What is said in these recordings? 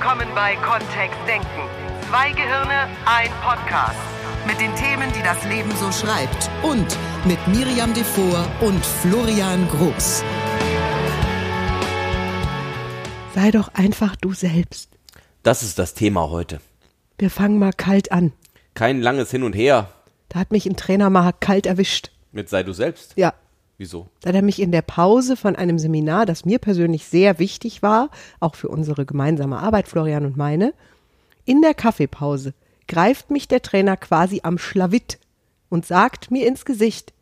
willkommen bei Kontext Denken. Zwei Gehirne, ein Podcast. Mit den Themen, die das Leben so schreibt. Und mit Miriam Devor und Florian Groß. Sei doch einfach du selbst. Das ist das Thema heute. Wir fangen mal kalt an. Kein langes Hin und Her Da hat mich ein Trainer mal kalt erwischt. mit sei du selbst. Ja. Wieso? Da er mich in der Pause von einem Seminar, das mir persönlich sehr wichtig war, auch für unsere gemeinsame Arbeit, Florian und meine, in der Kaffeepause greift mich der Trainer quasi am Schlawitt und sagt mir ins Gesicht,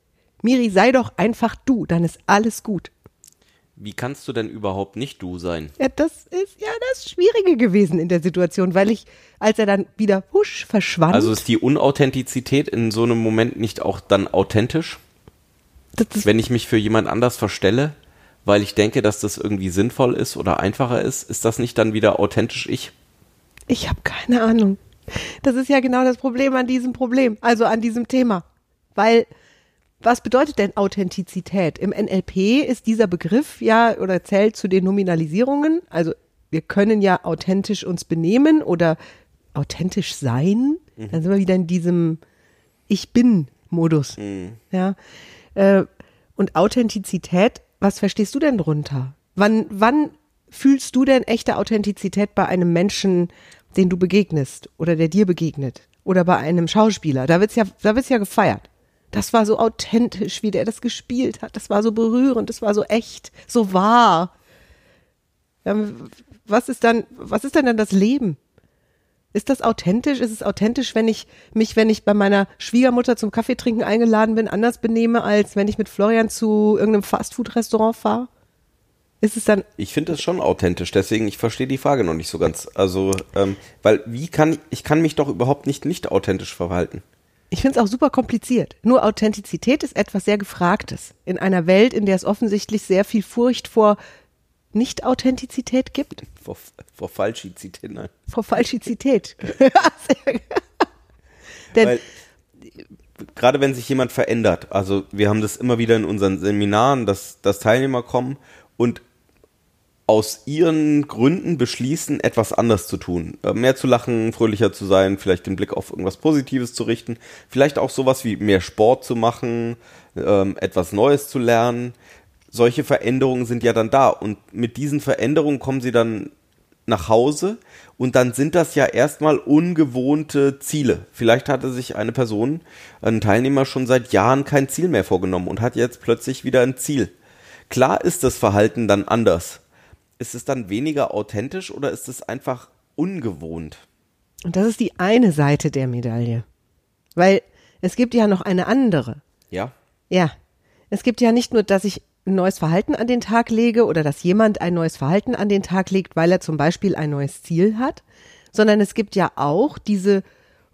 Miri, sei doch einfach du, dann ist alles gut. Wie kannst du denn überhaupt nicht du sein? Ja, das ist ja das Schwierige gewesen in der Situation, weil ich, als er dann wieder husch verschwand, Also ist die Unauthentizität in so einem Moment nicht auch dann authentisch? Wenn ich mich für jemand anders verstelle, weil ich denke, dass das irgendwie sinnvoll ist oder einfacher ist, ist das nicht dann wieder authentisch ich? Ich habe keine Ahnung. Das ist ja genau das Problem an diesem Problem, also an diesem Thema. Weil, was bedeutet denn Authentizität? Im NLP ist dieser Begriff ja oder zählt zu den Nominalisierungen. Also wir können ja authentisch uns benehmen oder authentisch sein. Dann sind wir wieder in diesem Ich bin-Modus. Ja. Äh, und Authentizität, was verstehst du denn drunter? Wann, wann fühlst du denn echte Authentizität bei einem Menschen, den du begegnest oder der dir begegnet? Oder bei einem Schauspieler? Da wird's ja, da wird's ja gefeiert. Das war so authentisch, wie der das gespielt hat. Das war so berührend, das war so echt, so wahr. Ähm, Was ist dann, was ist denn dann das Leben? Ist das authentisch? Ist es authentisch, wenn ich mich, wenn ich bei meiner Schwiegermutter zum Kaffee trinken eingeladen bin, anders benehme, als wenn ich mit Florian zu irgendeinem Fastfood-Restaurant fahre? Ist es dann, Ich finde das schon authentisch, deswegen ich verstehe die Frage noch nicht so ganz. Also, ähm, weil wie kann ich kann mich doch überhaupt nicht nicht authentisch verhalten? ich finde es auch super kompliziert. Nur Authentizität ist etwas sehr Gefragtes. In einer Welt, in der es offensichtlich sehr viel Furcht vor Nicht-Authentizität gibt. Vor, vor Falschizität, nein. Vor Falschizität. Denn, Weil gerade wenn sich jemand verändert, also wir haben das immer wieder in unseren Seminaren, dass, dass Teilnehmer kommen und aus ihren Gründen beschließen, etwas anders zu tun. Äh, Mehr zu lachen, fröhlicher zu sein, vielleicht den Blick auf irgendwas Positives zu richten, vielleicht auch sowas wie mehr Sport zu machen, ähm, etwas Neues zu lernen. Solche Veränderungen sind ja dann da und mit diesen Veränderungen kommen sie dann nach Hause und dann sind das ja erstmal ungewohnte Ziele. Vielleicht hatte sich eine Person, ein Teilnehmer schon seit Jahren kein Ziel mehr vorgenommen und hat jetzt plötzlich wieder ein Ziel. Klar ist das Verhalten dann anders. Ist es dann weniger authentisch oder ist es einfach ungewohnt? und das ist die eine Seite der Medaille. Weil es gibt ja noch eine andere. Ja? Ja. Es gibt ja nicht nur, dass ich ein neues Verhalten an den Tag lege oder dass jemand ein neues Verhalten an den Tag legt, weil er zum Beispiel ein neues Ziel hat, sondern es gibt ja auch diese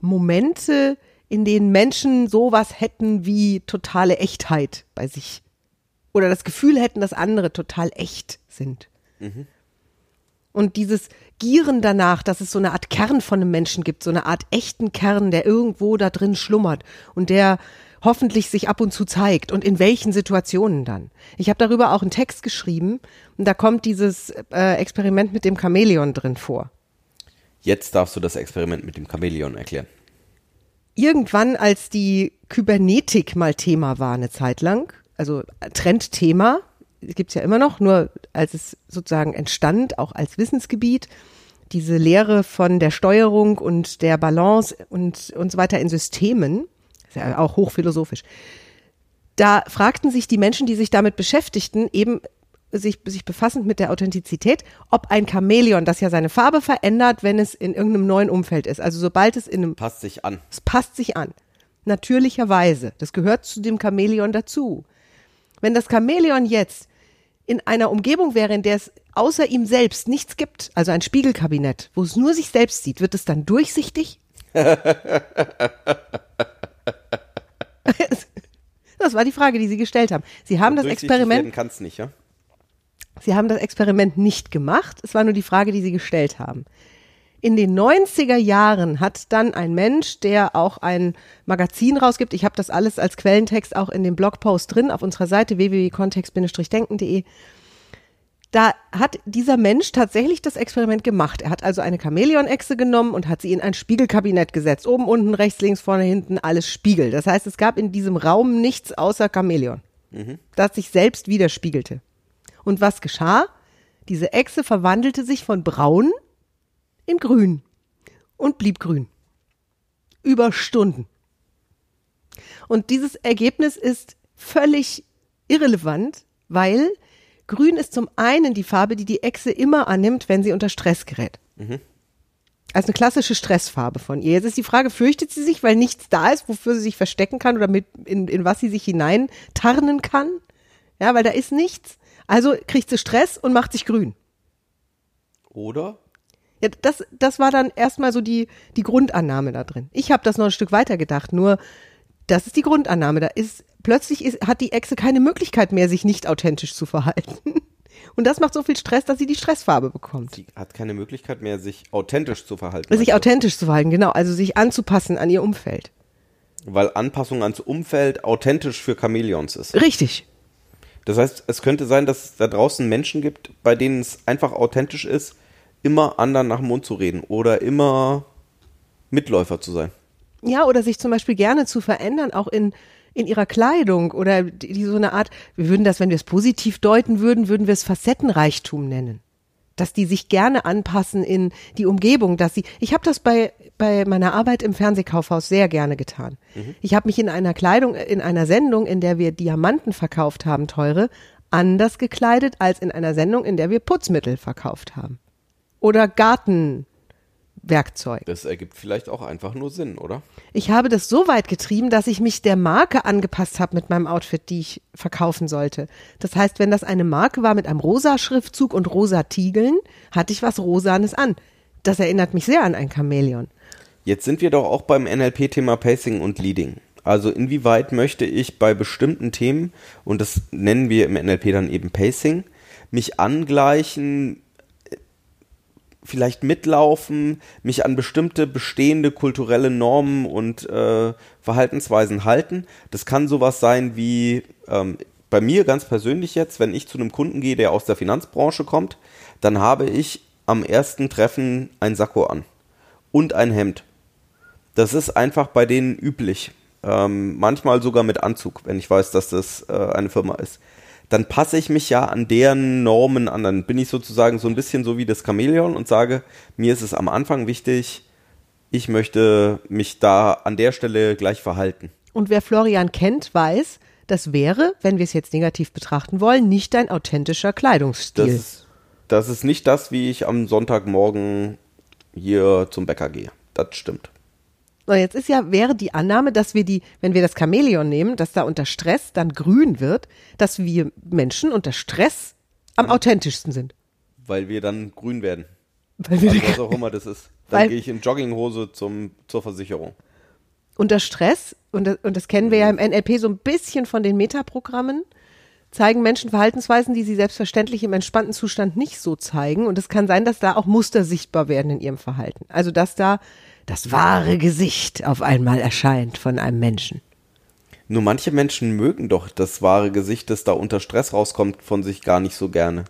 Momente, in denen Menschen sowas hätten wie totale Echtheit bei sich. Oder das Gefühl hätten, dass andere total echt sind. Und dieses Gieren danach, dass es so eine Art Kern von einem Menschen gibt, so eine Art echten Kern, der irgendwo da drin schlummert und der hoffentlich sich ab und zu zeigt und in welchen Situationen dann. Ich habe darüber auch einen Text geschrieben und da kommt dieses äh, Experiment mit dem Chamäleon drin vor. Jetzt darfst du das Experiment mit dem Chamäleon erklären. Irgendwann, als die Kybernetik mal Thema war eine Zeit lang, also Trendthema, gibt's ja immer noch, nur als es sozusagen entstand, auch als Wissensgebiet, diese Lehre von der Steuerung und der Balance und, und so weiter in Systemen, ja auch hochphilosophisch. Da fragten sich die Menschen, die sich damit beschäftigten, eben sich, sich befassend mit der Authentizität, ob ein Chamäleon, das ja seine Farbe verändert, wenn es in irgendeinem neuen Umfeld ist. Also sobald es in einem Passt sich an. es passt sich an. Natürlicherweise. Das gehört zu dem Chamäleon dazu. Wenn das Chamäleon jetzt in einer Umgebung wäre, in der es außer ihm selbst nichts gibt, also ein Spiegelkabinett, wo es nur sich selbst sieht, wird es dann durchsichtig? das war die Frage, die Sie gestellt haben. Sie haben das Experiment kann's nicht, ja? Sie haben das Experiment nicht gemacht. Es war nur die Frage, die Sie gestellt haben. In den 90er Jahren hat dann ein Mensch, der auch ein Magazin rausgibt, ich habe das alles als Quellentext auch in dem Blogpost drin auf unserer Seite www.kontext-denken.de, da hat dieser Mensch tatsächlich das Experiment gemacht. Er hat also eine Chamäleon-Echse genommen und hat sie in ein Spiegelkabinett gesetzt. Oben, unten, rechts, links, vorne, hinten, alles Spiegel. Das heißt, es gab in diesem Raum nichts außer Chamäleon, das sich selbst widerspiegelte. Und was geschah? Diese Echse verwandelte sich von braun in grün und blieb grün. Über Stunden. Und dieses Ergebnis ist völlig irrelevant, weil grün ist zum einen die Farbe, die die Echse immer annimmt, wenn sie unter Stress gerät. Also eine klassische Stressfarbe von ihr. Jetzt ist die Frage, fürchtet sie sich, weil nichts da ist, wofür sie sich verstecken kann oder mit, in, in was sie sich hinein tarnen kann? Ja, weil da ist nichts. Also kriegt sie Stress und macht sich grün. Oder? Ja, das, das war dann erstmal so die, die Grundannahme da drin. Ich habe das noch ein Stück weiter gedacht, nur das ist die Grundannahme. Da ist, plötzlich ist, hat die Echse keine Möglichkeit mehr, sich nicht authentisch zu verhalten. Und das macht so viel Stress, dass sie die Stressfarbe bekommt. Sie hat keine Möglichkeit mehr, sich authentisch zu verhalten. Sich authentisch zu verhalten, genau. Also sich anzupassen an ihr Umfeld. Weil Anpassung ans Umfeld authentisch für Chamäleons ist. Richtig. Das heißt, es könnte sein, dass es da draußen Menschen gibt, bei denen es einfach authentisch ist, immer anderen nach dem Mund zu reden oder immer Mitläufer zu sein. Ja, oder sich zum Beispiel gerne zu verändern, auch in, in ihrer Kleidung oder die, die so eine Art, wir würden das, wenn wir es positiv deuten würden, würden wir es Facettenreichtum nennen. Dass die sich gerne anpassen in die Umgebung, dass sie, ich habe das bei, bei meiner Arbeit im Fernsehkaufhaus sehr gerne getan. Ich habe mich in einer Kleidung, in einer Sendung, in der wir Diamanten verkauft haben, teure, anders gekleidet als in einer Sendung, in der wir Putzmittel verkauft haben. Oder Gartenwerkzeug. Das ergibt vielleicht auch einfach nur Sinn, oder? Ich habe das so weit getrieben, dass ich mich der Marke angepasst habe mit meinem Outfit, die ich verkaufen sollte. Das heißt, wenn das eine Marke war mit einem rosa Schriftzug und rosa Tiegeln, hatte ich was Rosanes an. Das erinnert mich sehr an ein Chamäleon. Jetzt sind wir doch auch beim NLP-Thema Pacing und Leading. Also inwieweit möchte ich bei bestimmten Themen, und das nennen wir im NLP dann eben Pacing, mich angleichen, vielleicht mitlaufen, mich an bestimmte bestehende kulturelle Normen und äh, Verhaltensweisen halten. Das kann sowas sein wie ähm, bei mir ganz persönlich jetzt, wenn ich zu einem Kunden gehe, der aus der Finanzbranche kommt, dann habe ich am ersten Treffen ein Sakko an und ein Hemd. Das ist einfach bei denen üblich. Ähm, manchmal sogar mit Anzug, wenn ich weiß, dass das äh, eine Firma ist. Dann passe ich mich ja an deren Normen an. Dann bin ich sozusagen so ein bisschen so wie das Chamäleon und sage, mir ist es am Anfang wichtig, ich möchte mich da an der Stelle gleich verhalten. Und wer Florian kennt, weiß, das wäre, wenn wir es jetzt negativ betrachten wollen, nicht ein authentischer Das Kleidungsstil. ist, das ist nicht das, wie ich am Sonntagmorgen hier zum Bäcker gehe. Das stimmt. So, jetzt ist ja, wäre die Annahme, dass wir die, wenn wir das Chamäleon nehmen, dass da unter Stress dann grün wird, dass wir Menschen unter Stress am authentischsten sind. Weil wir dann grün werden. Weil wir Also was auch immer das ist. Dann gehe ich in Jogginghose zum, zur Versicherung. unter Stress, und das, und das kennen wir ja im NLP so ein bisschen von den Metaprogrammen, zeigen Menschen Verhaltensweisen, die sie selbstverständlich im entspannten Zustand nicht so zeigen. Und es kann sein, dass da auch Muster sichtbar werden in ihrem Verhalten. Also, dass da das wahre Gesicht auf einmal erscheint von einem Menschen. Nur manche Menschen mögen doch das wahre Gesicht, das da unter Stress rauskommt, von sich gar nicht so gerne.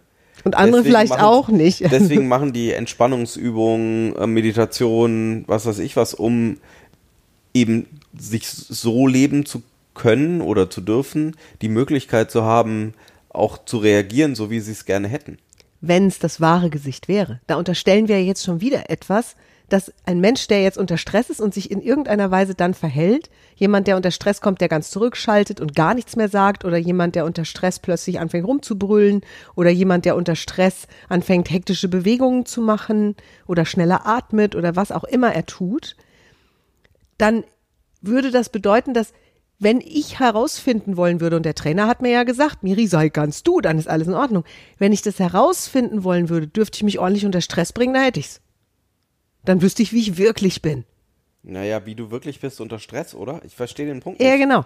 Und andere Deswegen vielleicht machen- auch nicht. Deswegen machen die Entspannungsübungen, äh, Meditation, was weiß ich was, um eben sich so leben zu können oder zu dürfen, die Möglichkeit zu haben, auch zu reagieren, so wie sie es gerne hätten. wenn es das wahre Gesicht wäre. Da unterstellen wir jetzt schon wieder etwas, dass ein Mensch, der jetzt unter Stress ist und sich in irgendeiner Weise dann verhält, jemand, der unter Stress kommt, der ganz zurückschaltet und gar nichts mehr sagt, oder jemand, der unter Stress plötzlich anfängt rumzubrüllen, oder jemand, der unter Stress anfängt, hektische Bewegungen zu machen oder schneller atmet oder was auch immer er tut, dann würde das bedeuten, dass wenn ich herausfinden wollen würde, und der Trainer hat mir ja gesagt, Miri, sei ganz du, dann ist alles in Ordnung. Wenn ich das herausfinden wollen würde, dürfte ich mich ordentlich unter Stress bringen, da hätte ich's. Dann wüsste ich, wie ich wirklich bin. Naja, wie du wirklich bist unter Stress, oder? Ich verstehe den Punkt Ja, nicht. genau.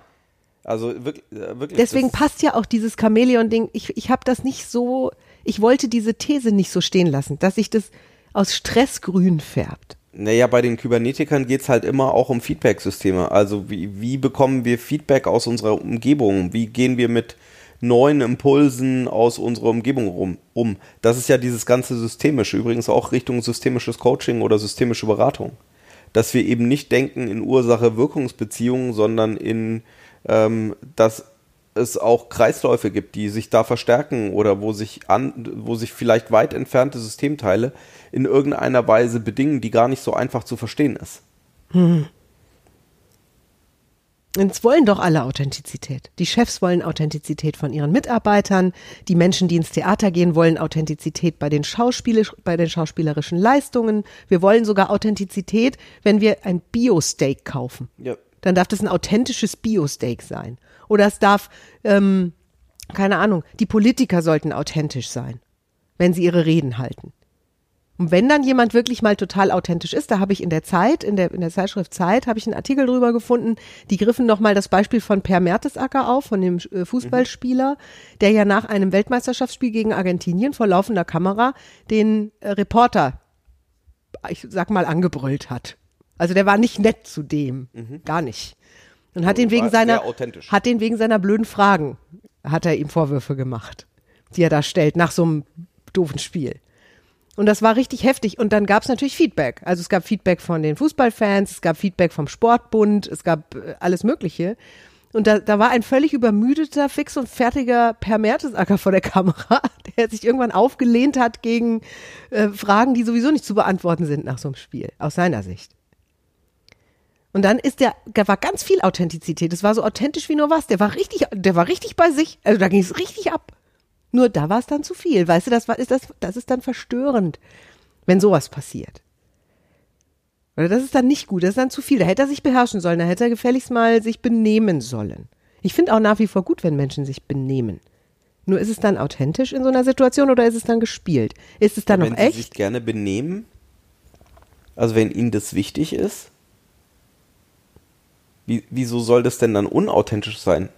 Also wirklich, äh, wirklich. Deswegen passt ja auch dieses Chamäleon-Ding. Ich, ich habe das nicht so, ich wollte diese These nicht so stehen lassen, dass sich das aus Stress grün färbt. Naja, bei den Kybernetikern geht's halt immer auch um Feedback-Systeme. Also wie, wie bekommen wir Feedback aus unserer Umgebung? Wie gehen wir mit neuen Impulsen aus unserer Umgebung rum, um. Das ist ja dieses ganze systemische, übrigens auch Richtung systemisches Coaching oder systemische Beratung. Dass wir eben nicht denken in Ursache-Wirkungsbeziehungen, sondern in, ähm, dass es auch Kreisläufe gibt, die sich da verstärken oder wo sich an, wo sich vielleicht weit entfernte Systemteile in irgendeiner Weise bedingen, die gar nicht so einfach zu verstehen ist. Hm. Jetzt wollen doch alle Authentizität. Die Chefs wollen Authentizität von ihren Mitarbeitern. Die Menschen, die ins Theater gehen, wollen Authentizität bei den, Schauspiel bei den schauspielerischen Leistungen. Wir wollen sogar Authentizität, wenn wir ein Bio-Steak kaufen. Ja. Dann darf das ein authentisches Bio-Steak sein. Oder es darf, ähm, keine Ahnung, die Politiker sollten authentisch sein, wenn sie ihre Reden halten. Und wenn dann jemand wirklich mal total authentisch ist, da habe ich in der Zeit, in der, in der Zeitschrift Zeit, habe ich einen Artikel drüber gefunden, die griffen nochmal das Beispiel von Per Mertesacker auf, von dem äh, Fußballspieler, der ja nach einem Weltmeisterschaftsspiel gegen Argentinien vor laufender Kamera den äh, Reporter, ich sag mal, angebrüllt hat. Also der war nicht nett zu dem, mhm. gar nicht. Und hat den wegen seiner, hat den wegen seiner blöden Fragen, hat er ihm Vorwürfe gemacht, die er da stellt, nach so einem doofen Spiel. Und das war richtig heftig. Und dann gab es natürlich Feedback. Also es gab Feedback von den Fußballfans, es gab Feedback vom Sportbund, es gab äh, alles Mögliche. Und da, da war ein völlig übermüdeter, fix und fertiger Per Mertesacker vor der Kamera, der sich irgendwann aufgelehnt hat gegen äh, Fragen, die sowieso nicht zu beantworten sind nach so einem Spiel, aus seiner Sicht. Und dann ist der, da war ganz viel Authentizität. Das war so authentisch wie nur was. Der war richtig, der war richtig bei sich. Also da ging es richtig ab. Nur da war es dann zu viel. Weißt du, das, war, ist das, das ist dann verstörend, wenn sowas passiert. Oder das ist dann nicht gut, das ist dann zu viel. Da hätte er sich beherrschen sollen, da hätte er gefälligst mal sich benehmen sollen. Ich finde auch nach wie vor gut, wenn Menschen sich benehmen. Nur ist es dann authentisch in so einer Situation oder ist es dann gespielt? Ist es dann wenn noch echt? Wenn sie sich gerne benehmen, also wenn ihnen das wichtig ist, wie, wieso soll das denn dann unauthentisch sein?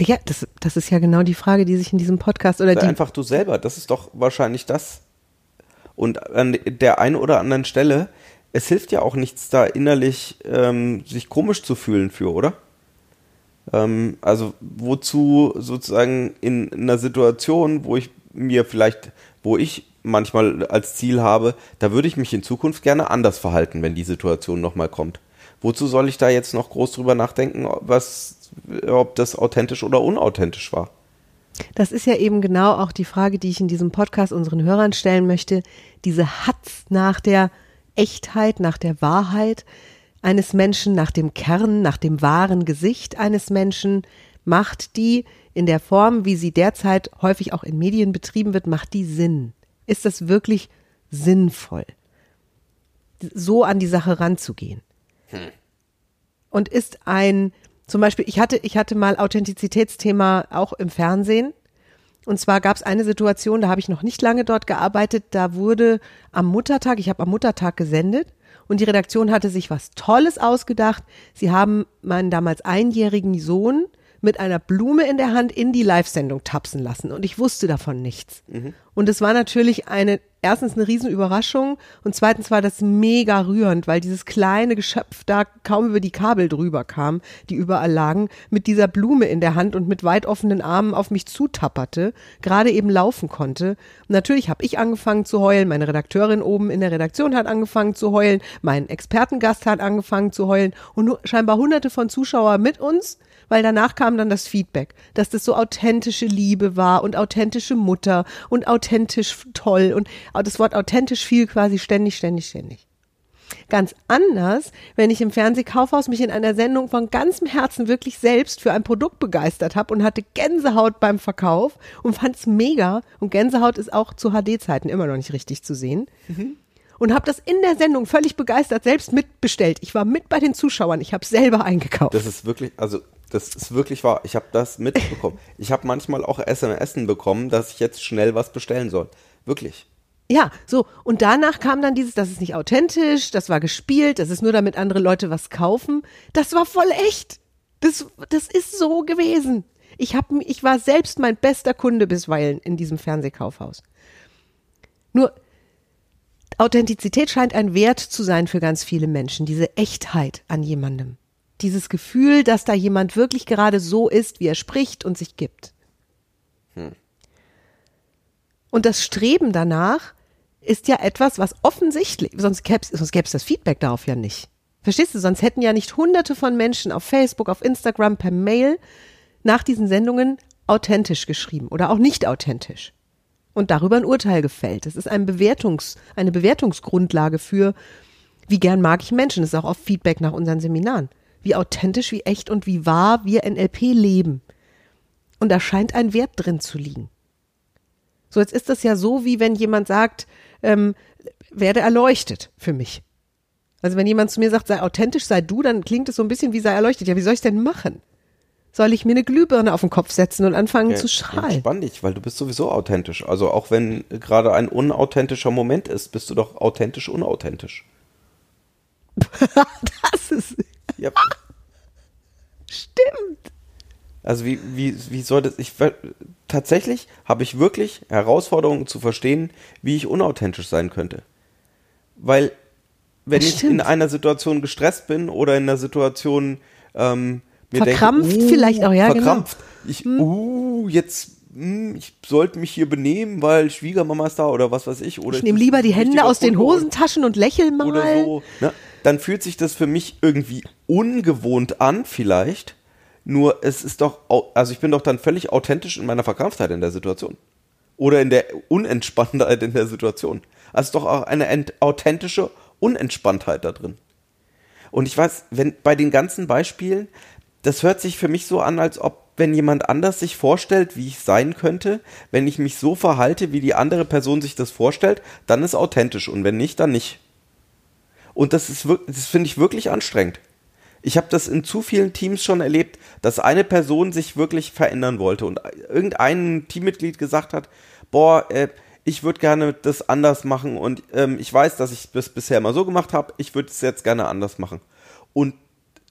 Ja, das, das ist ja genau die Frage, die sich in diesem Podcast oder Sei die. Einfach du selber, das ist doch wahrscheinlich das. Und an der einen oder anderen Stelle, es hilft ja auch nichts, da innerlich ähm, sich komisch zu fühlen für, oder? Ähm, also wozu sozusagen in einer Situation, wo ich mir vielleicht, wo ich manchmal als Ziel habe, da würde ich mich in Zukunft gerne anders verhalten, wenn die Situation nochmal kommt. Wozu soll ich da jetzt noch groß drüber nachdenken, was ob das authentisch oder unauthentisch war. Das ist ja eben genau auch die Frage, die ich in diesem Podcast unseren Hörern stellen möchte. Diese Hatz nach der Echtheit, nach der Wahrheit eines Menschen, nach dem Kern, nach dem wahren Gesicht eines Menschen, macht die in der Form, wie sie derzeit häufig auch in Medien betrieben wird, macht die Sinn? Ist das wirklich sinnvoll, so an die Sache ranzugehen? Hm. Und ist ein zum Beispiel, ich hatte, ich hatte mal Authentizitätsthema auch im Fernsehen. Und zwar gab es eine Situation, da habe ich noch nicht lange dort gearbeitet, da wurde am Muttertag, ich habe am Muttertag gesendet und die Redaktion hatte sich was Tolles ausgedacht. Sie haben meinen damals einjährigen Sohn mit einer Blume in der Hand in die Live-Sendung tapsen lassen und ich wusste davon nichts. Mhm. Und es war natürlich eine, erstens eine Riesenüberraschung und zweitens war das mega rührend, weil dieses kleine Geschöpf da kaum über die Kabel drüber kam, die überall lagen, mit dieser Blume in der Hand und mit weit offenen Armen auf mich zutapperte, gerade eben laufen konnte. Und natürlich habe ich angefangen zu heulen, meine Redakteurin oben in der Redaktion hat angefangen zu heulen, mein Expertengast hat angefangen zu heulen und nur scheinbar hunderte von Zuschauern mit uns weil danach kam dann das Feedback, dass das so authentische Liebe war und authentische Mutter und authentisch toll und das Wort authentisch fiel quasi ständig, ständig, ständig. Ganz anders, wenn ich im Fernsehkaufhaus mich in einer Sendung von ganzem Herzen wirklich selbst für ein Produkt begeistert habe und hatte Gänsehaut beim Verkauf und fand es mega. Und Gänsehaut ist auch zu HD-Zeiten immer noch nicht richtig zu sehen. Mhm und habe das in der Sendung völlig begeistert selbst mitbestellt. Ich war mit bei den Zuschauern, ich habe selber eingekauft. Das ist wirklich, also das ist wirklich wahr. Ich habe das mitbekommen. Ich habe manchmal auch SMS bekommen, dass ich jetzt schnell was bestellen soll. Wirklich. Ja, so. Und danach kam dann dieses, das ist nicht authentisch, das war gespielt, das ist nur damit andere Leute was kaufen. Das war voll echt. Das, das ist so gewesen. Ich, hab, ich war selbst mein bester Kunde bisweilen in diesem Fernsehkaufhaus. Nur, Authentizität scheint ein Wert zu sein für ganz viele Menschen, diese Echtheit an jemandem. Dieses Gefühl, dass da jemand wirklich gerade so ist, wie er spricht und sich gibt. Und das Streben danach ist ja etwas, was offensichtlich, sonst gäbe es sonst gäb's das Feedback darauf ja nicht. Verstehst du? Sonst hätten ja nicht hunderte von Menschen auf Facebook, auf Instagram, per Mail nach diesen Sendungen authentisch geschrieben oder auch nicht authentisch und darüber ein Urteil gefällt. Das ist ein Bewertungs, eine Bewertungsgrundlage für, wie gern mag ich Menschen. Das ist auch oft Feedback nach unseren Seminaren. Wie authentisch, wie echt und wie wahr wir NLP leben. Und da scheint ein Wert drin zu liegen. So, jetzt ist das ja so, wie wenn jemand sagt, ähm, werde erleuchtet für mich. Also wenn jemand zu mir sagt, sei authentisch, sei du, dann klingt es so ein bisschen wie sei erleuchtet. Ja, wie soll ich denn machen? Soll ich mir eine Glühbirne auf den Kopf setzen und anfangen Ja, zu schreien? Entspann dich, weil du bist sowieso authentisch. Also auch wenn gerade ein unauthentischer Moment ist, bist du doch authentisch unauthentisch. Das ist, Ja. stimmt. Also wie, wie, wie soll das, ich, tatsächlich habe ich wirklich Herausforderungen zu verstehen, wie ich unauthentisch sein könnte. Weil, wenn ich in einer Situation gestresst bin oder in einer Situation ähm, mir Verkrampft denke, uh, vielleicht auch, ja, genau. verkrampft. Ich, uh, jetzt, hm, ich sollte mich hier benehmen, weil Schwiegermama ist da oder was weiß ich. Oder Ich nehme lieber die Hände aus den Hosentaschen und lächel mal. oder so, ne? Dann fühlt sich das für mich irgendwie ungewohnt an, vielleicht. Nur es ist doch, also ich bin doch dann völlig authentisch in meiner Verkrampftheit in der Situation. Oder in der Unentspanntheit in der Situation. Also ist doch auch eine ent authentische Unentspanntheit da drin. Und ich weiß, wenn bei den ganzen Beispielen, das hört sich für mich so an, als ob, wenn jemand anders sich vorstellt, wie ich sein könnte, wenn ich mich so verhalte, wie die andere Person sich das vorstellt, dann ist authentisch und wenn nicht, dann nicht. Und das ist wirklich, das finde ich wirklich anstrengend. Ich habe das in zu vielen Teams schon erlebt, dass eine Person sich wirklich verändern wollte und irgendein Teammitglied gesagt hat, boah, äh, ich würde gerne das anders machen und ähm, ich weiß, dass ich das bisher immer so gemacht habe, ich würde es jetzt gerne anders machen. Und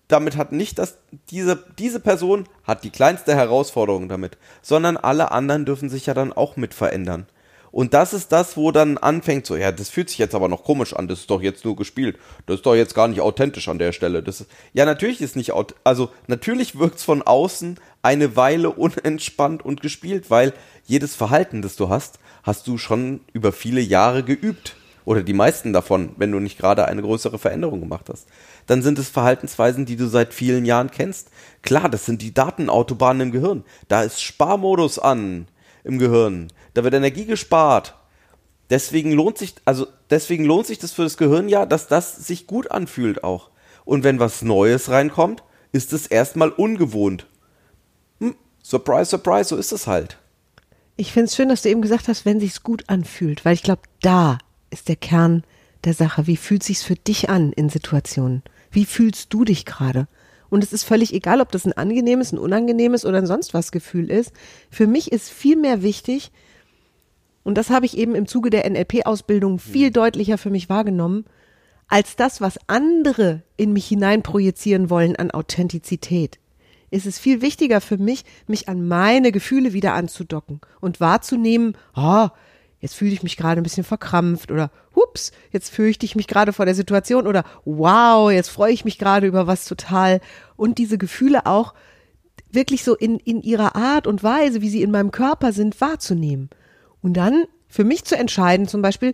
damit hat nicht das, diese, diese Person hat die kleinste Herausforderung damit, sondern alle anderen dürfen sich ja dann auch mit verändern. Und das ist das, wo dann anfängt so, ja, das fühlt sich jetzt aber noch komisch an, das ist doch jetzt nur gespielt. Das ist doch jetzt gar nicht authentisch an der Stelle. Das ist, ja, natürlich ist nicht, also natürlich wirkt's von außen eine Weile unentspannt und gespielt, weil jedes Verhalten, das du hast, hast du schon über viele Jahre geübt. Oder die meisten davon, wenn du nicht gerade eine größere Veränderung gemacht hast. Dann sind es Verhaltensweisen, die du seit vielen Jahren kennst. Klar, das sind die Datenautobahnen im Gehirn. Da ist Sparmodus an im Gehirn. Da wird Energie gespart. Deswegen lohnt sich, also deswegen lohnt sich das für das Gehirn ja, dass das sich gut anfühlt auch. Und wenn was Neues reinkommt, ist es erstmal ungewohnt. Hm, surprise, surprise, so ist es halt. Ich finde es schön, dass du eben gesagt hast, wenn sich's gut anfühlt, weil ich glaube, da ist der Kern der Sache. Wie fühlt sich's für dich an in Situationen? Wie fühlst du dich gerade? Und es ist völlig egal, ob das ein angenehmes, ein unangenehmes oder ein sonst was Gefühl ist. Für mich ist viel mehr wichtig, und das habe ich eben im Zuge der NLP-Ausbildung viel deutlicher für mich wahrgenommen, als das, was andere in mich hineinprojizieren wollen an Authentizität. Ist es viel wichtiger für mich, mich an meine Gefühle wieder anzudocken und wahrzunehmen, ah, jetzt fühle ich mich gerade ein bisschen verkrampft oder hups, jetzt fürchte ich mich gerade vor der Situation oder wow, jetzt freue ich mich gerade über was total und diese Gefühle auch wirklich so in, in ihrer Art und Weise, wie sie in meinem Körper sind, wahrzunehmen. Und dann für mich zu entscheiden, zum Beispiel,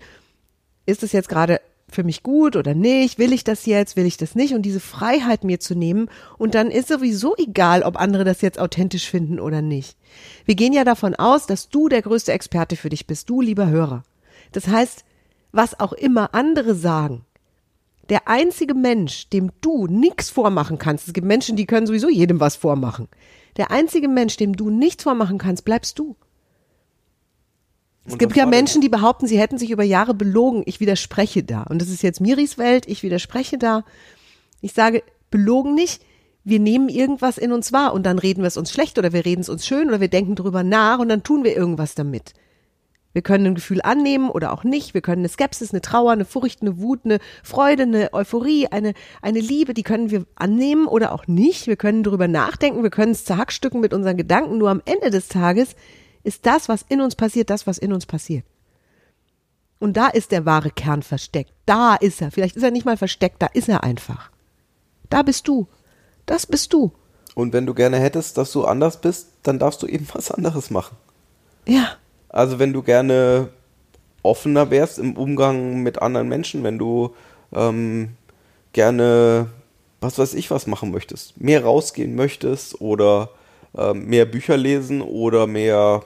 ist es jetzt gerade für mich gut oder nicht? Will ich das jetzt? Will ich das nicht? Und diese Freiheit mir zu nehmen. Und dann ist sowieso egal, ob andere das jetzt authentisch finden oder nicht. Wir gehen ja davon aus, dass du der größte Experte für dich bist, du lieber Hörer. Das heißt, was auch immer andere sagen, der einzige Mensch, dem du nichts vormachen kannst, es gibt Menschen, die können sowieso jedem was vormachen. Der einzige Mensch, dem du nichts vormachen kannst, bleibst du. Es gibt ja Menschen, die behaupten, sie hätten sich über Jahre belogen. Ich widerspreche da. Und das ist jetzt Miris Welt. Ich widerspreche da. Ich sage, belogen nicht. Wir nehmen irgendwas in uns wahr und dann reden wir es uns schlecht oder wir reden es uns schön oder wir denken drüber nach und dann tun wir irgendwas damit. Wir können ein Gefühl annehmen oder auch nicht. Wir können eine Skepsis, eine Trauer, eine Furcht, eine Wut, eine Freude, eine Euphorie, eine, eine Liebe, die können wir annehmen oder auch nicht. Wir können drüber nachdenken, wir können es zerhackstücken mit unseren Gedanken. Nur am Ende des Tages ist das, was in uns passiert, das, was in uns passiert. Und da ist der wahre Kern versteckt. Da ist er. Vielleicht ist er nicht mal versteckt, da ist er einfach. Da bist du. Das bist du. Und wenn du gerne hättest, dass du anders bist, dann darfst du eben was anderes machen. Ja. Also wenn du gerne offener wärst im Umgang mit anderen Menschen, wenn du ähm, gerne, was weiß ich, was machen möchtest, mehr rausgehen möchtest oder ähm, mehr Bücher lesen oder mehr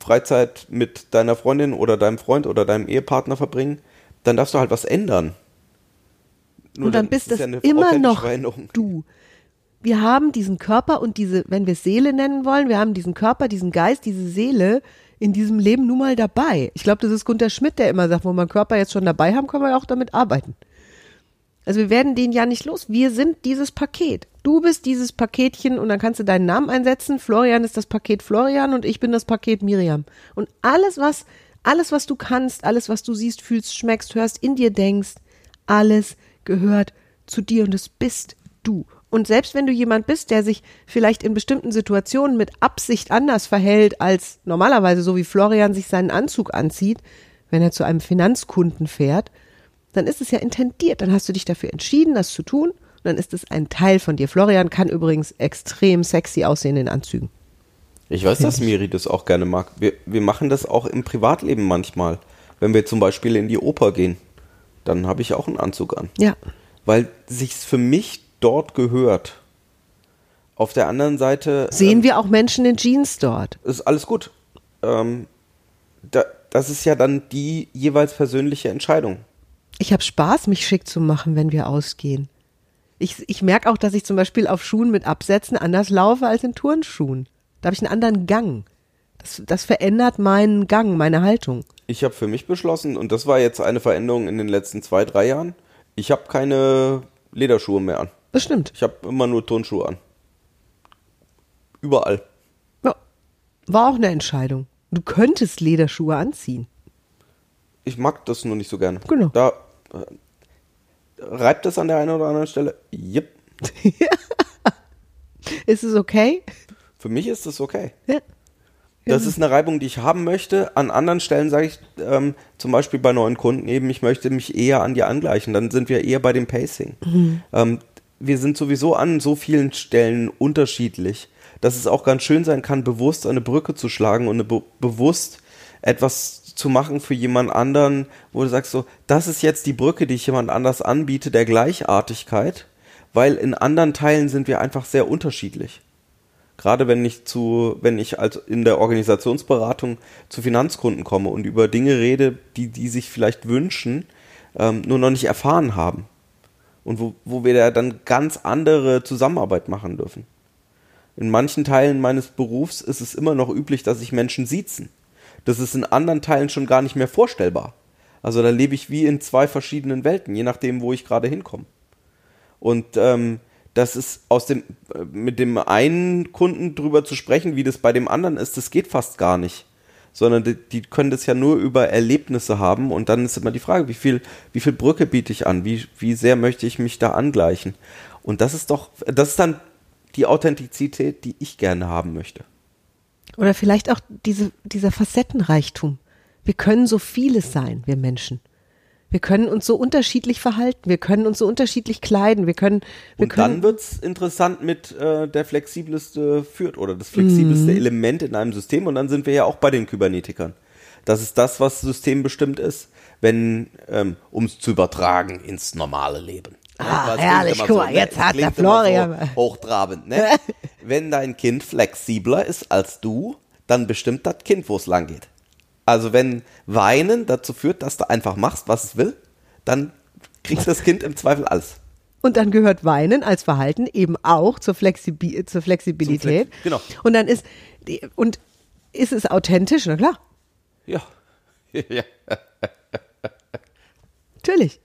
Freizeit mit deiner Freundin oder deinem Freund oder deinem Ehepartner verbringen, dann darfst du halt was ändern. Nur Und dann ist bist es ja eine immer noch du. Wir haben diesen Körper und diese, wenn wir es Seele nennen wollen, wir haben diesen Körper, diesen Geist, diese Seele in diesem Leben nun mal dabei. Ich glaube, das ist Gunter Schmidt, der immer sagt, wo wir einen Körper jetzt schon dabei haben, können wir auch damit arbeiten. Also wir werden den ja nicht los. Wir sind dieses Paket. Du bist dieses Paketchen und dann kannst du deinen Namen einsetzen. Florian ist das Paket Florian und ich bin das Paket Miriam. Und alles, was, alles, was du kannst, alles, was du siehst, fühlst, schmeckst, hörst, in dir denkst, alles gehört zu dir und es bist du. Und selbst wenn du jemand bist, der sich vielleicht in bestimmten Situationen mit Absicht anders verhält als normalerweise, so wie Florian sich seinen Anzug anzieht, wenn er zu einem Finanzkunden fährt, dann ist es ja intendiert. Dann hast du dich dafür entschieden, das zu tun. Und dann ist es ein Teil von dir. Florian kann übrigens extrem sexy aussehen in Anzügen. Ich weiß, dass Miri das auch gerne mag. Wir, wir machen das auch im Privatleben manchmal. Wenn wir zum Beispiel in die Oper gehen, dann habe ich auch einen Anzug an. Ja. Weil sich's für mich dort gehört. Auf der anderen Seite Sehen wir auch Menschen in Jeans dort. ist alles gut. Ähm, da, das ist ja dann die jeweils persönliche Entscheidung. Ich habe Spaß, mich schick zu machen, wenn wir ausgehen. Ich, ich merke auch, dass ich zum Beispiel auf Schuhen mit Absätzen anders laufe als in Turnschuhen. Da habe ich einen anderen Gang. Das, das verändert meinen Gang, meine Haltung. Ich habe für mich beschlossen, und das war jetzt eine Veränderung in den letzten zwei, drei Jahren, ich habe keine Lederschuhe mehr an. Das stimmt. Ich habe immer nur Turnschuhe an. Überall. Ja. War auch eine Entscheidung. Du könntest Lederschuhe anziehen. Ich mag das nur nicht so gerne. Genau. Da reibt es an der einen oder anderen Stelle. Jep. Ist es okay? Für mich ist das okay. Ja. Das ist eine Reibung, die ich haben möchte. An anderen Stellen sage ich, ähm, zum Beispiel bei neuen Kunden eben, ich möchte mich eher an dir angleichen. Dann sind wir eher bei dem Pacing. Ähm, wir sind sowieso an so vielen Stellen unterschiedlich, dass es auch ganz schön sein kann, bewusst eine Brücke zu schlagen und be bewusst etwas zu machen für jemand anderen, wo du sagst so, das ist jetzt die Brücke, die ich jemand anders anbiete, der Gleichartigkeit, weil in anderen Teilen sind wir einfach sehr unterschiedlich gerade wenn ich zu, wenn ich als in der Organisationsberatung zu Finanzkunden komme und über Dinge rede, die die sich vielleicht wünschen, ähm, nur noch nicht erfahren haben. Und wo, wo wir da dann ganz andere Zusammenarbeit machen dürfen. In manchen Teilen meines Berufs ist es immer noch üblich, dass sich Menschen siezen. Das ist in anderen Teilen schon gar nicht mehr vorstellbar. Also da lebe ich wie in zwei verschiedenen Welten, je nachdem, wo ich gerade hinkomme. Und ähm, das ist aus dem, äh, mit dem einen Kunden drüber zu sprechen, wie das bei dem anderen ist, das geht fast gar nicht. Sondern die, die können das ja nur über Erlebnisse haben und dann ist immer die Frage, wie viel, wie viel Brücke biete ich an? Wie, wie sehr möchte ich mich da angleichen? Und das ist doch, das ist dann die Authentizität, die ich gerne haben möchte. Oder vielleicht auch diese, dieser Facettenreichtum. Wir können so vieles sein, wir Menschen. Wir können uns so unterschiedlich verhalten, wir können uns so unterschiedlich kleiden, wir können, wir Und können dann wird's interessant mit äh, der flexibelste führt oder das flexibelste Element in einem System. Und dann sind wir ja auch bei den Kybernetikern. Das ist das, was systembestimmt ist, wenn, ähm, um es zu übertragen ins normale Leben. Ah, herrlich, guck mal, ne? jetzt Es hat der Florian- So hochtrabend, ne? wenn dein Kind flexibler ist als du, dann bestimmt das Kind, wo es lang geht. Also wenn Weinen dazu führt, dass du einfach machst, was es will, dann kriegt das Kind im Zweifel alles. Und dann gehört Weinen als Verhalten eben auch zur, Flexibi zur Flexibilität. Zum Flex- genau. Und dann ist, und ist es authentisch? Na klar, Ja. ja. natürlich.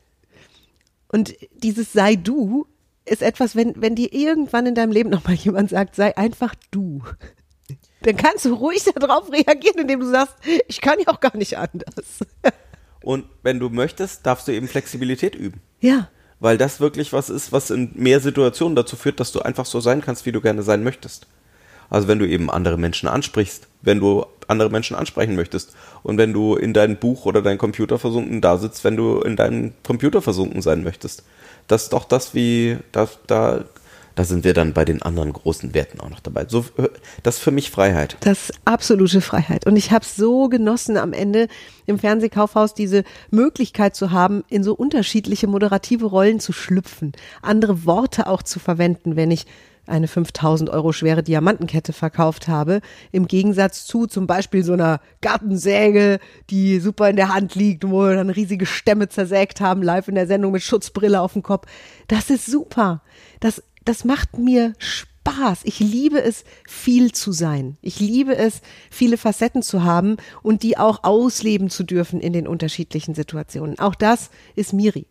Und dieses sei du ist etwas, wenn, wenn dir irgendwann in deinem Leben nochmal jemand sagt, sei einfach du. Dann kannst du ruhig darauf reagieren, indem du sagst, ich kann ja auch gar nicht anders. Und wenn du möchtest, darfst du eben Flexibilität üben. Ja, Weil das wirklich was ist, was in mehr Situationen dazu führt, dass du einfach so sein kannst, wie du gerne sein möchtest. Also wenn du eben andere Menschen ansprichst, wenn du andere Menschen ansprechen möchtest und wenn du in dein Buch oder dein Computer versunken da sitzt, wenn du in deinem Computer versunken sein möchtest. Das ist doch das, wie, da, da, da sind wir dann bei den anderen großen Werten auch noch dabei. So, äh, das ist für mich Freiheit. Das ist absolute Freiheit. Und ich habe es so genossen, am Ende im Fernsehkaufhaus diese Möglichkeit zu haben, in so unterschiedliche moderative Rollen zu schlüpfen, andere Worte auch zu verwenden, wenn ich eine 5000 Euro schwere Diamantenkette verkauft habe, im Gegensatz zu zum Beispiel so einer Gartensäge, die super in der Hand liegt, wo wir dann riesige Stämme zersägt haben, live in der Sendung mit Schutzbrille auf dem Kopf. Das ist super. Das, das macht mir Spaß. Ich liebe es, viel zu sein. Ich liebe es, viele Facetten zu haben und die auch ausleben zu dürfen in den unterschiedlichen Situationen. Auch das ist Miri.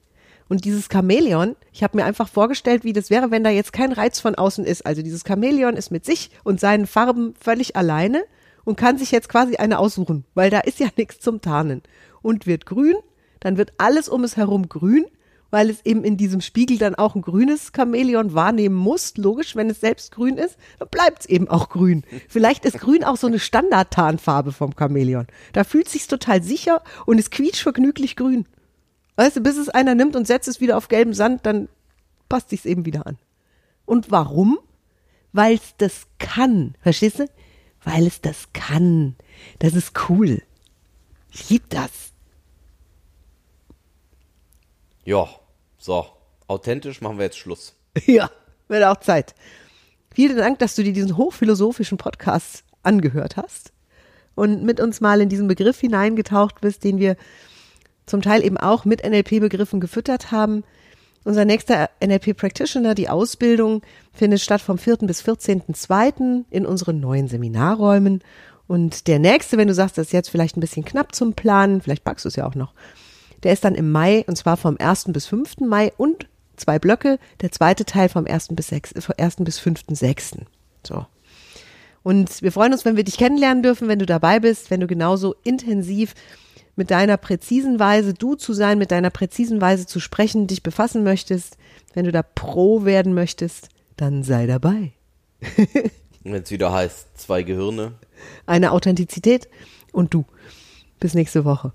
Und dieses Chamäleon, ich habe mir einfach vorgestellt, wie das wäre, wenn da jetzt kein Reiz von außen ist. Also dieses Chamäleon ist mit sich und seinen Farben völlig alleine und kann sich jetzt quasi eine aussuchen, weil da ist ja nichts zum Tarnen. Und wird grün, dann wird alles um es herum grün, weil es eben in diesem Spiegel dann auch ein grünes Chamäleon wahrnehmen muss. Logisch, wenn es selbst grün ist, dann bleibt es eben auch grün. Vielleicht ist grün auch so eine Standard-Tarnfarbe vom Chamäleon. Da fühlt sich's total sicher und es quietscht vergnüglich grün. Weißt du, bis es einer nimmt und setzt es wieder auf gelben Sand, dann passt sich's eben wieder an. Und warum? Weil es das kann. Verstehst du? Weil es das kann. Das ist cool. Ich lieb das. Ja, so. Authentisch machen wir jetzt Schluss. Ja, wird auch Zeit. Vielen Dank, dass du dir diesen hochphilosophischen Podcast angehört hast und mit uns mal in diesen Begriff hineingetaucht bist, den wir zum Teil eben auch mit NLP-Begriffen gefüttert haben. Unser nächster NLP-Practitioner, die Ausbildung, findet statt vom 4. bis 14.2. in unseren neuen Seminarräumen. Und der nächste, wenn du sagst, das ist jetzt vielleicht ein bisschen knapp zum Planen, vielleicht packst du es ja auch noch, der ist dann im Mai und zwar vom 1. bis 5. Mai und zwei Blöcke. Der zweite Teil vom 1. bis 6., vom 1. bis 5.6. So. Und wir freuen uns, wenn wir dich kennenlernen dürfen, wenn du dabei bist, wenn du genauso intensiv mit deiner präzisen Weise du zu sein, mit deiner präzisen Weise zu sprechen, dich befassen möchtest, wenn du da pro werden möchtest, dann sei dabei. Wenn es wieder heißt, zwei Gehirne. Eine Authentizität und du. Bis nächste Woche.